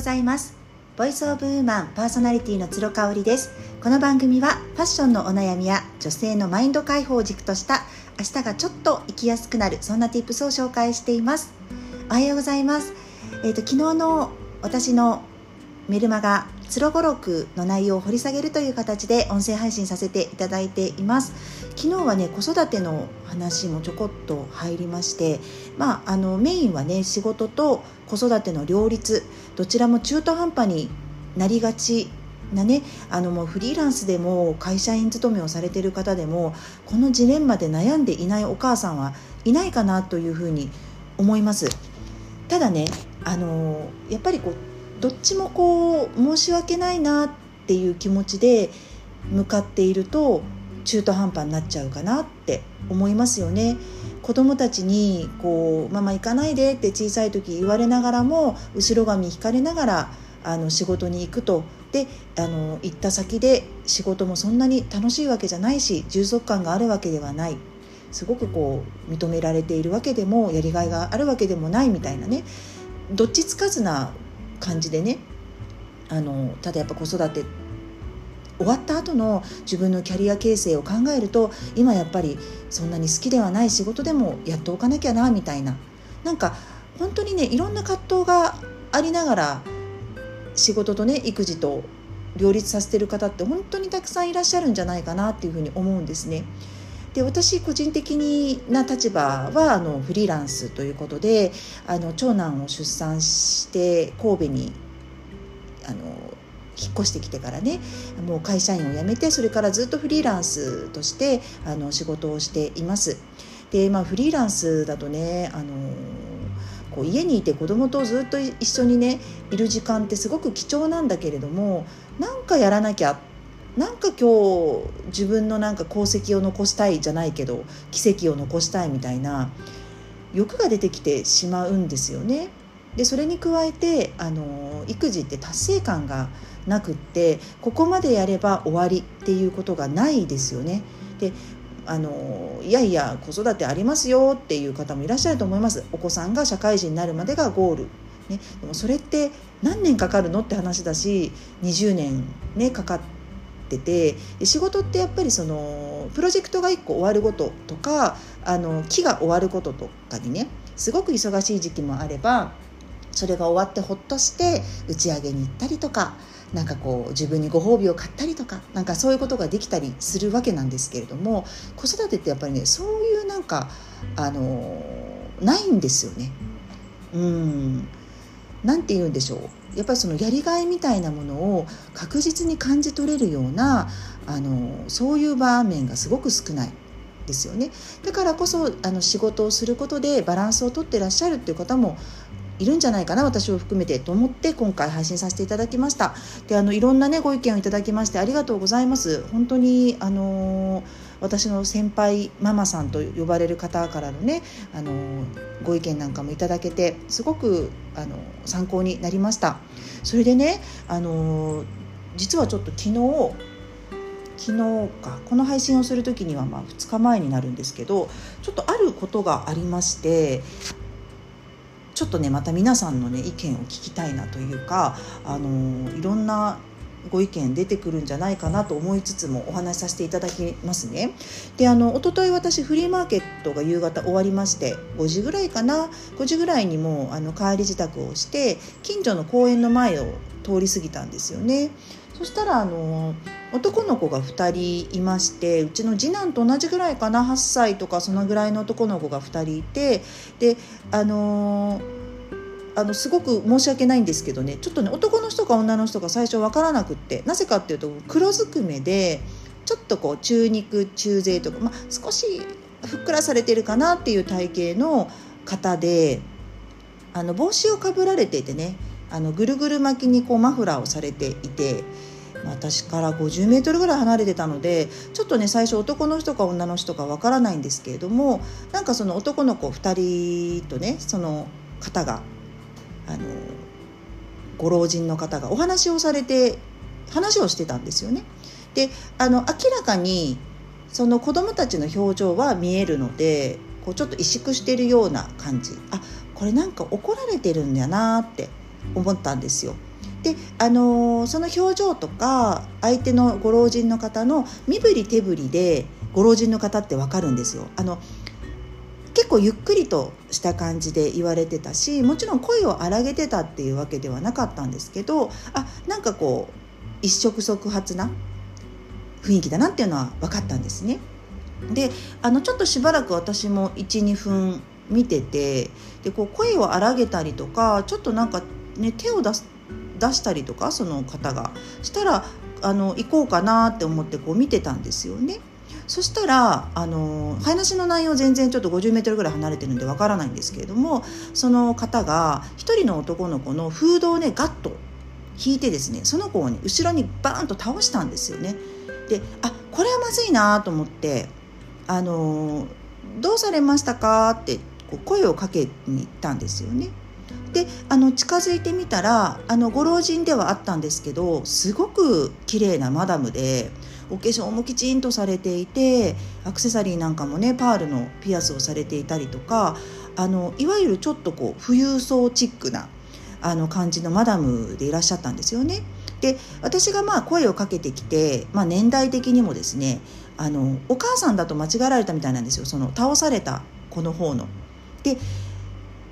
ございます。ボイスオブウーマンパーソナリティの鶴香織です。この番組はファッションのお悩みや女性のマインド解放を軸とした明日がちょっと生きやすくなるそんな tips を紹介しています。おはようございます。えっ、ー、と昨日の私のメルマガ「つろごろく」の内容を掘り下げるという形で音声配信させていただいています。昨日はね子育ての話もちょこっと入りましてまああのメインはね仕事と子育ての両立どちらも中途半端になりがちなねあのもうフリーランスでも会社員勤めをされている方でもこのジレンマで悩んでいないお母さんはいないかなというふうに思います。ただねあのやっぱりこうどっちもこう申し訳ないなっていう気持ちで向かっていると中途半端になっちゃうかなって思いますよね。子供たちにこう「ママ行かないで」って小さい時言われながらも後ろ髪引かれながらあの仕事に行くと。であの行った先で仕事もそんなに楽しいわけじゃないし充足感があるわけではない。すごくこう認められているわけでもやりがいがあるわけでもないみたいなね。どっちつかずな感じでねあのただやっぱ子育て終わった後の自分のキャリア形成を考えると今やっぱりそんなに好きではない仕事でもやっておかなきゃなみたいななんか本当にねいろんな葛藤がありながら仕事とね育児と両立させてる方って本当にたくさんいらっしゃるんじゃないかなっていうふうに思うんですね。で私個人的な立場はあのフリーランスということであの長男を出産して神戸にあの引っ越してきてからねもう会社員を辞めてそれからずっとフリーランスとしてあの仕事をしています。でまあフリーランスだとねあのこう家にいて子供とずっと一緒にねいる時間ってすごく貴重なんだけれどもなんかやらなきゃなんか今日自分のなんか功績を残したいじゃないけど奇跡を残したいみたいな欲が出てきてしまうんですよね。でそれに加えてあの育児って達成感がなくってここまでやれば終わりっていうことがないですよね。であのいやいや子育てありますよっていう方もいらっしゃると思いますお子さんが社会人になるまでがゴール、ね、でもそれって何年かかるのって話だし20年ねかかってってて仕事ってやっぱりそのプロジェクトが1個終わることとかあの期が終わることとかにねすごく忙しい時期もあればそれが終わってほっとして打ち上げに行ったりとかなんかこう自分にご褒美を買ったりとかなんかそういうことができたりするわけなんですけれども子育てってやっぱりねそういうなんかあのないんですよね。うん何て言うんでしょう。やっぱりそのやりがいみたいなものを確実に感じ取れるようなあのそういう場面がすごく少ないですよね。だからこそあの仕事をすることでバランスをとってらっしゃるっていう方もいるんじゃないかな私を含めてと思って今回配信させていただきました。であのいろんなねご意見をいただきましてありがとうございます。本当にあのー私の先輩ママさんと呼ばれる方からのねあのご意見なんかもいただけてすごくあの参考になりました。それでねあの実はちょっと昨日昨日かこの配信をする時にはま2日前になるんですけどちょっとあることがありましてちょっとねまた皆さんのね意見を聞きたいなというかあのいろんなご意見出てくるんじゃないかなと思いつつもお話しさせていただきますね。であの一昨日私フリーマーケットが夕方終わりまして5時ぐらいかな？5時ぐらいにもうあの帰り支度をして近所の公園の前を通り過ぎたんですよね。そしたらあの男の子が2人いましてうちの次男と同じぐらいかな？8歳とかそのぐらいの男の子が2人いてであのーあのすごく申し訳ないんですけどねちょっとね男の人か女の人か最初分からなくってなぜかっていうと黒ずくめでちょっとこう中肉中背とか、まあ、少しふっくらされてるかなっていう体型の方であの帽子をかぶられていてねあのぐるぐる巻きにこうマフラーをされていて。私から50メートルぐらい離れてたのでちょっとね最初男の人か女の人かわからないんですけれどもなんかその男の子2人とねその方があのご老人の方がお話をされて話をしてたんですよね。であの明らかにその子どもたちの表情は見えるのでこうちょっと萎縮してるような感じあこれなんか怒られてるんだなって思ったんですよ。であのー、その表情とか相手のご老人の方の身振り手振りでご老人の方って分かるんですよ。あの結構ゆっくりとした感じで言われてたしもちろん声を荒げてたっていうわけではなかったんですけどあなんかこう一触即発な雰囲気だなっていうのは分かったんですね。であのちょっとしばらく私も12分見ててでこう声を荒げたりとかちょっとなんか、ね、手を出す出したりとかその方がしたらあの行こうかなって思ってこう見てたんですよね。そしたらあの話の内容全然ちょっと50メートルぐらい離れてるんでわからないんですけれどもその方が一人の男の子のフードをねガッと引いてですねその子を、ね、後ろにバーンと倒したんですよね。であこれはまずいなと思ってあのどうされましたか?」ってこう声をかけに行ったんですよね。であの近づいてみたらあのご老人ではあったんですけどすごく綺麗なマダムでお化粧もきちんとされていてアクセサリーなんかもねパールのピアスをされていたりとかあのいわゆるちょっとこう富裕層チックなあの感じのマダムでいらっしゃったんですよね。で私がまあ声をかけてきて、まあ、年代的にもですねあのお母さんだと間違えられたみたいなんですよその倒された子の方の。で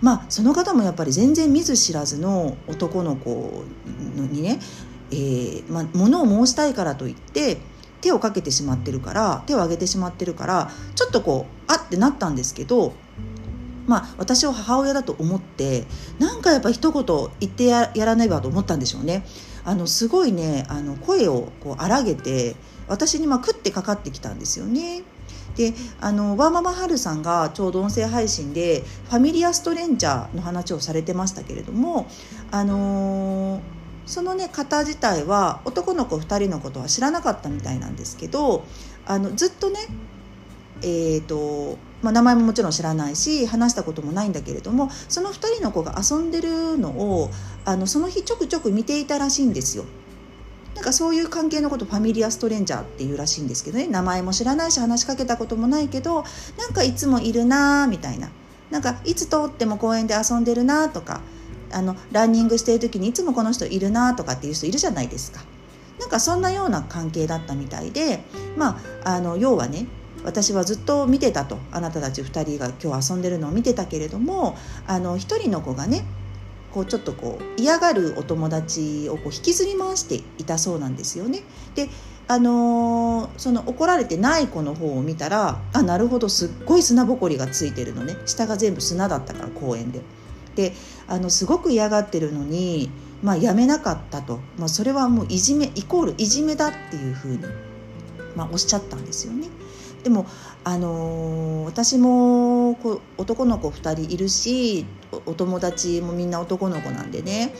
まあその方もやっぱり全然見ず知らずの男の子にね、えーまあ、物を申したいからといって手をかけてしまってるから手を挙げてしまってるからちょっとこうあってなったんですけどまあ、私を母親だと思ってなんかやっぱ一言言ってやらねばと思ったんでしょうね。あのすごいねあの声をこう荒げて私にまあ食ってかかってきたんですよね。であのワーママハルさんがちょうど音声配信でファミリアストレンジャーの話をされてましたけれどもあのー、そのね方自体は男の子2人のことは知らなかったみたいなんですけどあのずっとねえーとまあ、名前ももちろん知らないし話したこともないんだけれどもその2人の子が遊んでるのをあのその日ちょくちょく見ていたらしいんですよ。なんかそういう関係のことファミリアストレンジャーっていうらしいんですけどね名前も知らないし話しかけたこともないけどなんかいつもいるなーみたいななんかいつ通っても公園で遊んでるなとかあのランニングしてる時にいつもこの人いるなとかっていう人いるじゃないですか。なんかそんなような関係だったみたいでまああの要はね私はずっと見てたとあなたたち2人が今日遊んでるのを見てたけれどもあの1人の子がねこうちょっとこう嫌がるお友達をこう引きずり回していたそうなんですよね。であのー、その怒られてない子の方を見たらあなるほどすっごい砂ぼこりがついてるのね下が全部砂だったから公園で。であのすごく嫌がってるのに、まあ、やめなかったと、まあ、それはもういじめイコールいじめだっていうふうに、まあ、おっしゃったんですよね。でも、あのー、私もこ男の子2人いるしお友達もみんな男の子なんでね、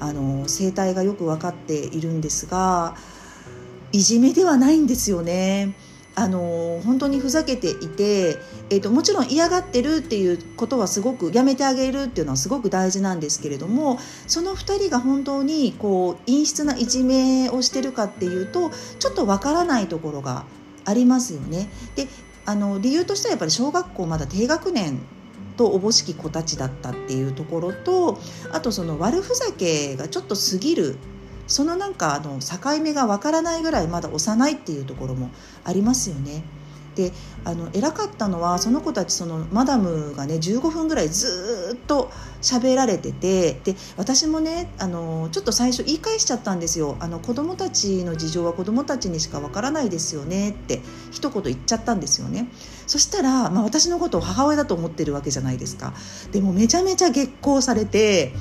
あのー、生態がよく分かっているんですがいじめではないんですよね。あの本当にふざけていて、えーと、もちろん嫌がってるっていうことはすごくやめてあげるっていうのはすごく大事なんですけれどもその2人が本当にこう陰湿ないじめをしてるかっていうとちょっとわからないところがありますよね。であの理由としてはやっぱり小学校まだ低学年とおぼしき子たちだったっていうところとあとその悪ふざけがちょっと過ぎるそのなんかあの境目がわからないぐらいまだ幼いっていうところもありますよね。であの偉かったのはその子たちそのマダムがね15分ぐらいずっと喋られててで私もねあのちょっと最初言い返しちゃったんですよ。あの子供たちの事情は子供たちにしかわからないですよねって一言言っちゃったんですよね。そしたら、まあ、私のことを母親だと思ってるわけじゃないですか。でもめちゃめちゃ激高されて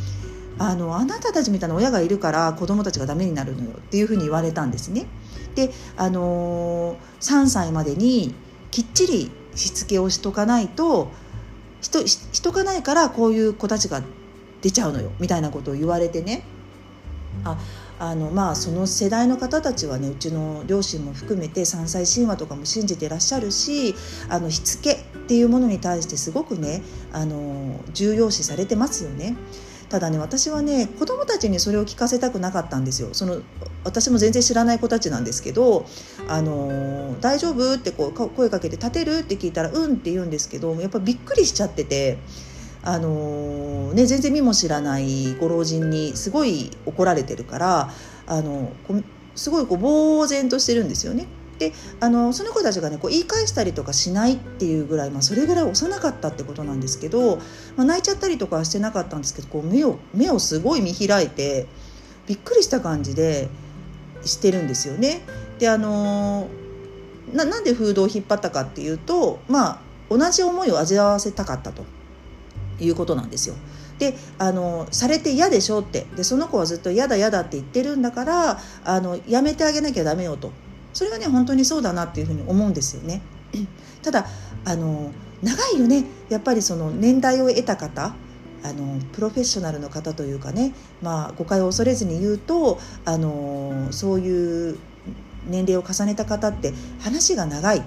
あのあなたたちみたいな親がいるから子供たちがダメになるのよっていうふうに言われたんですね。で、あのー、3歳までにきっちりしつけをしとかないとしとしとかないからこういう子たちが出ちゃうのよみたいなことを言われてねああのまあその世代の方たちはねうちの両親も含めて山菜神話とかも信じてらっしゃるしあのしつけっていうものに対してすごくねあの重要視されてますよね。ただね私はね子供たちにそれを聞かせたくなかったんですよその私も全然知らない子たちなんですけど「あの大丈夫?」ってこう声かけて「立てる?」って聞いたら「うん」って言うんですけどやっぱびっくりしちゃってて。あのね、全然見も知らないご老人にすごい怒られてるからあのすごいこう呆然としてるんですよね。であのその子たちがねこう言い返したりとかしないっていうぐらい、まあ、それぐらい幼かったってことなんですけど、まあ、泣いちゃったりとかはしてなかったんですけどこう目を目をすごい見開いてびっくりした感じでしてるんですよね。であのななんでフードを引っ張ったかっていうとまあ同じ思いを味わわせたかったということなんですよ。であのされて嫌でしょってでその子はずっと嫌だ嫌だって言ってるんだからあのやめてあげなきゃダメよとそれはね本当にそうだなっていうふうに思うんですよね。ただあの長いよねやっぱりその年代を得た方あのプロフェッショナルの方というかね、まあ、誤解を恐れずに言うとあのそういう年齢を重ねた方って話が長い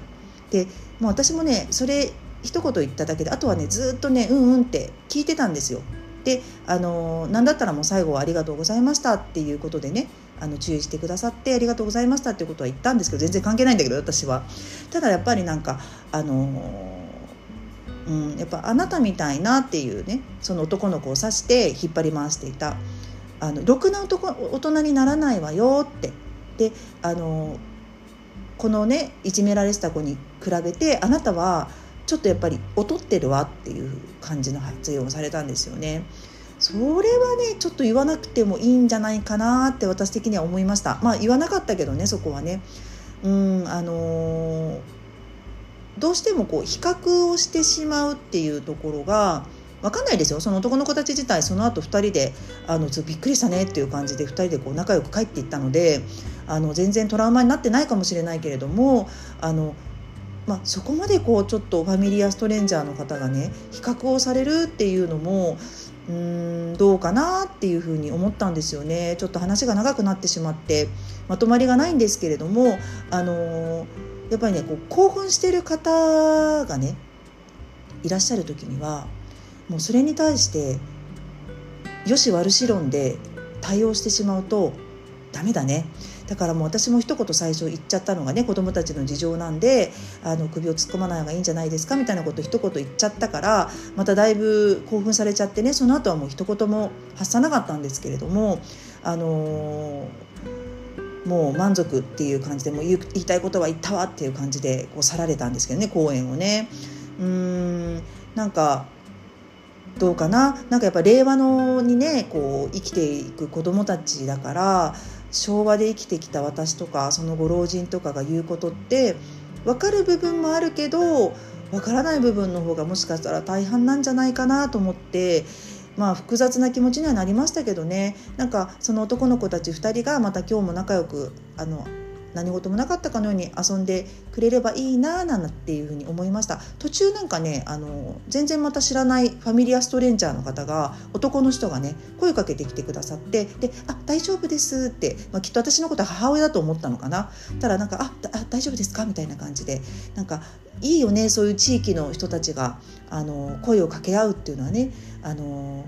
でもう私もねそれ一言言っただけであとはねずっとねうんうんって聞いてたんですよ。であの何だったらもう最後は「ありがとうございました」っていうことでねあの注意してくださってありがとうございましたっていうことは言ったんですけど全然関係ないんだけど私は。ただやっぱりなんかあのうん、やっぱあなたみたいなっていうねその男の子を指して引っ張り回していたあのろくな男大人にならないわよってであのこのねいじめられてた子に比べてあなたはちょっとやっぱり劣ってるわっていう感じの発言をされたんですよね。それはねちょっと言わなくてもいいんじゃないかなって私的には思いました。まあ言わなかったけどねそこはね。うんあのー、どうしてもこう比較をしてしまうっていうところが分かんないですよ。その男の子たち自体その後2人であのびっくりしたねっていう感じで2人でこう仲良く帰っていったのであの全然トラウマになってないかもしれないけれどもあのまあ、そこまでこうちょっとファミリアストレンジャーの方がね比較をされるっていうのもうーんどうかなっていうふうに思ったんですよね。ちょっと話が長くなってしまってまとまりがないんですけれどもあのやっぱりねこう興奮してる方がねいらっしゃる時にはもうそれに対してよし悪し論で対応してしまうとダメだね。だからもう私も一言最初言っちゃったのがね子どもたちの事情なんであの首を突っ込まない方がいいんじゃないですかみたいなこと一言言っちゃったからまただいぶ興奮されちゃってねその後はもう一言も発さなかったんですけれどもあのー、もう満足っていう感じでもう言いたいことは言ったわっていう感じでこう去られたんですけどね公演をね。うーんなんかどうかな？なんかやっぱ令和のにねこう生きていく子どもたちだから昭和で生きてきた私とかそのご老人とかが言うことって分かる部分もあるけど分からない部分の方がもしかしたら大半なんじゃないかなと思ってまあ複雑な気持ちにはなりましたけどね。なんかその男の子たち2人がまた今日も仲良くあの何事もなかったかのように遊んでくれればいいななんていうふうに思いました途中なんかねあの全然また知らないファミリアストレンジャーの方が男の人がね声かけてきてくださってで「あ大丈夫です」って、まあ、きっと私のことは母親だと思ったのかなたらなんか「ああ大丈夫ですか?」みたいな感じでなんかいいよねそういう地域の人たちがあの声を掛け合うっていうのはねあの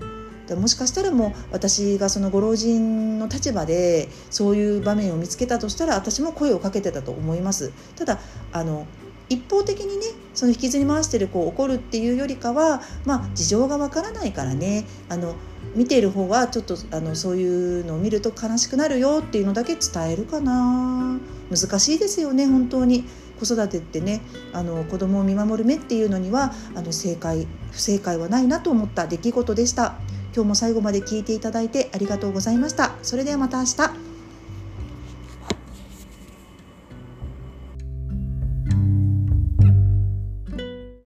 でもしかしたらもう私がそのご老人の立場でそういう場面を見つけたとしたら私も声をかけてたと思います。ただあの一方的にねその引きずり回してる子を怒るっていうよりかはまあ事情がわからないからね。あの見ている方はちょっとあのそういうのを見ると悲しくなるよっていうのだけ伝えるかな。難しいですよね本当に。子育てってねあの子供を見守る目っていうのにはあの正解不正解はないなと思った出来事でした。今日も最後まで聞いていただいてありがとうございました。それではまた明日。